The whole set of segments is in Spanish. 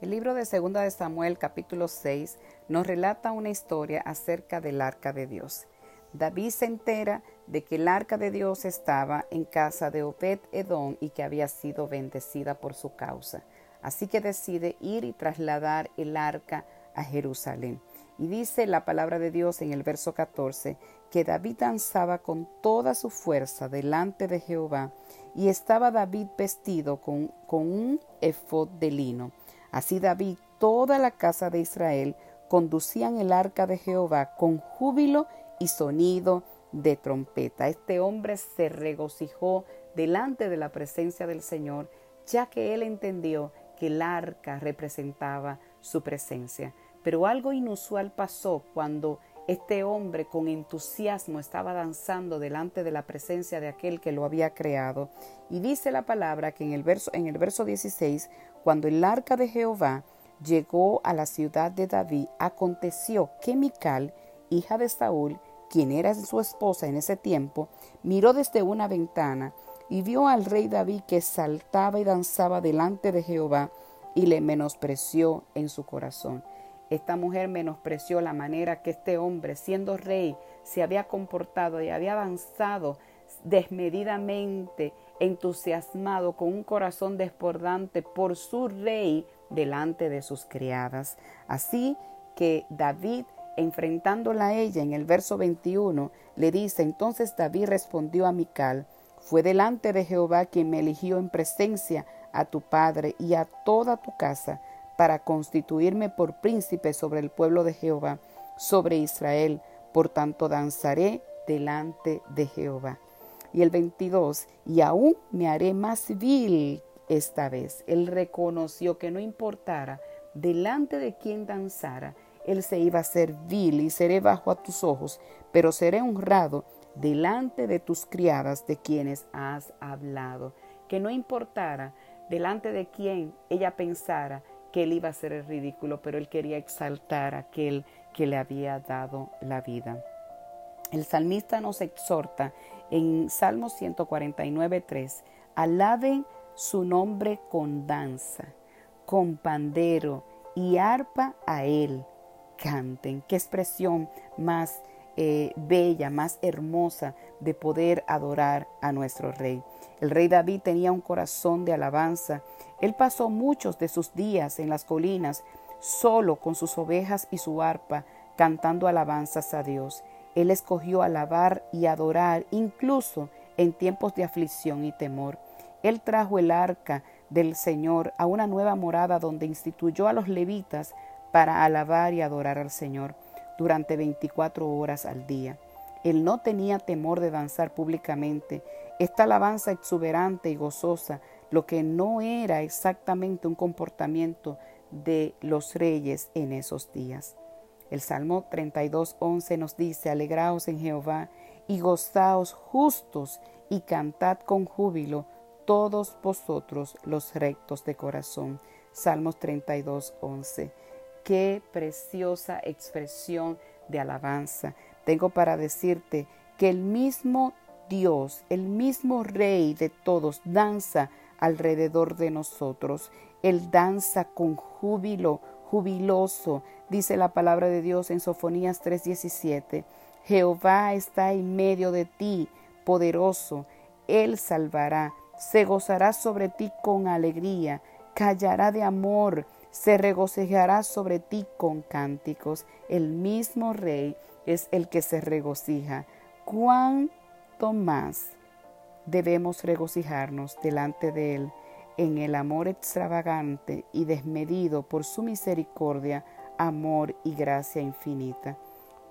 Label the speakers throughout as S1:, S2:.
S1: El libro de Segunda de Samuel capítulo 6 nos relata una historia acerca del arca de Dios. David se entera de que el arca de Dios estaba en casa de Obed Edom y que había sido bendecida por su causa. Así que decide ir y trasladar el arca a Jerusalén. Y dice la palabra de Dios en el verso 14 que David danzaba con toda su fuerza delante de Jehová y estaba David vestido con, con un efod de lino. Así David, toda la casa de Israel, conducían el arca de Jehová con júbilo y sonido de trompeta. Este hombre se regocijó delante de la presencia del Señor, ya que él entendió que el arca representaba su presencia. Pero algo inusual pasó cuando este hombre con entusiasmo estaba danzando delante de la presencia de aquel que lo había creado. Y dice la palabra que en el verso, en el verso 16, cuando el arca de Jehová llegó a la ciudad de David, aconteció que Mical, hija de Saúl, quien era su esposa en ese tiempo, miró desde una ventana y vio al rey David que saltaba y danzaba delante de Jehová y le menospreció en su corazón. Esta mujer menospreció la manera que este hombre, siendo rey, se había comportado y había avanzado desmedidamente, entusiasmado, con un corazón desbordante por su rey delante de sus criadas. Así que David enfrentándola a ella en el verso 21, le dice, entonces David respondió a Mical, fue delante de Jehová quien me eligió en presencia a tu padre y a toda tu casa, para constituirme por príncipe sobre el pueblo de Jehová, sobre Israel, por tanto danzaré delante de Jehová. Y el 22, y aún me haré más vil esta vez. Él reconoció que no importara delante de quien danzara, él se iba a ser vil y seré bajo a tus ojos, pero seré honrado delante de tus criadas de quienes has hablado. Que no importara delante de quién ella pensara que él iba a ser el ridículo, pero él quería exaltar a aquel que le había dado la vida. El salmista nos exhorta en Salmo 149.3, alaben su nombre con danza, con pandero y arpa a él canten. Qué expresión más eh, bella, más hermosa de poder adorar a nuestro rey. El rey David tenía un corazón de alabanza. Él pasó muchos de sus días en las colinas, solo con sus ovejas y su arpa, cantando alabanzas a Dios. Él escogió alabar y adorar incluso en tiempos de aflicción y temor. Él trajo el arca del Señor a una nueva morada donde instituyó a los levitas para alabar y adorar al Señor durante 24 horas al día. Él no tenía temor de danzar públicamente. Esta alabanza exuberante y gozosa, lo que no era exactamente un comportamiento de los reyes en esos días. El Salmo 32.11 nos dice, Alegraos en Jehová y gozaos justos y cantad con júbilo todos vosotros los rectos de corazón. Salmos 32.11. Qué preciosa expresión de alabanza. Tengo para decirte que el mismo Dios, el mismo Rey de todos, danza alrededor de nosotros. Él danza con júbilo, jubiloso, dice la palabra de Dios en Sofonías 3:17. Jehová está en medio de ti, poderoso. Él salvará, se gozará sobre ti con alegría, callará de amor se regocijará sobre ti con cánticos. El mismo Rey es el que se regocija. ¿Cuánto más debemos regocijarnos delante de Él en el amor extravagante y desmedido por su misericordia, amor y gracia infinita?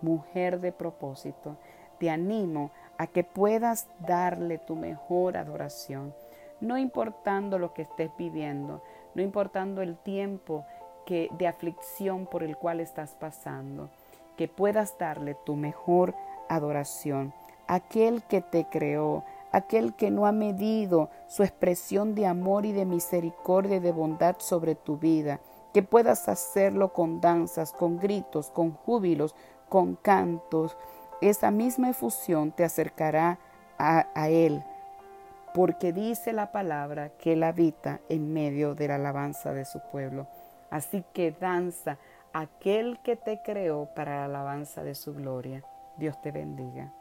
S1: Mujer de propósito, te animo a que puedas darle tu mejor adoración, no importando lo que estés viviendo, no importando el tiempo que, de aflicción por el cual estás pasando, que puedas darle tu mejor adoración, aquel que te creó, aquel que no ha medido su expresión de amor y de misericordia y de bondad sobre tu vida, que puedas hacerlo con danzas, con gritos, con júbilos, con cantos. Esa misma efusión te acercará a, a Él, porque dice la palabra que Él habita en medio de la alabanza de su pueblo. Así que danza aquel que te creó para la alabanza de su gloria. Dios te bendiga.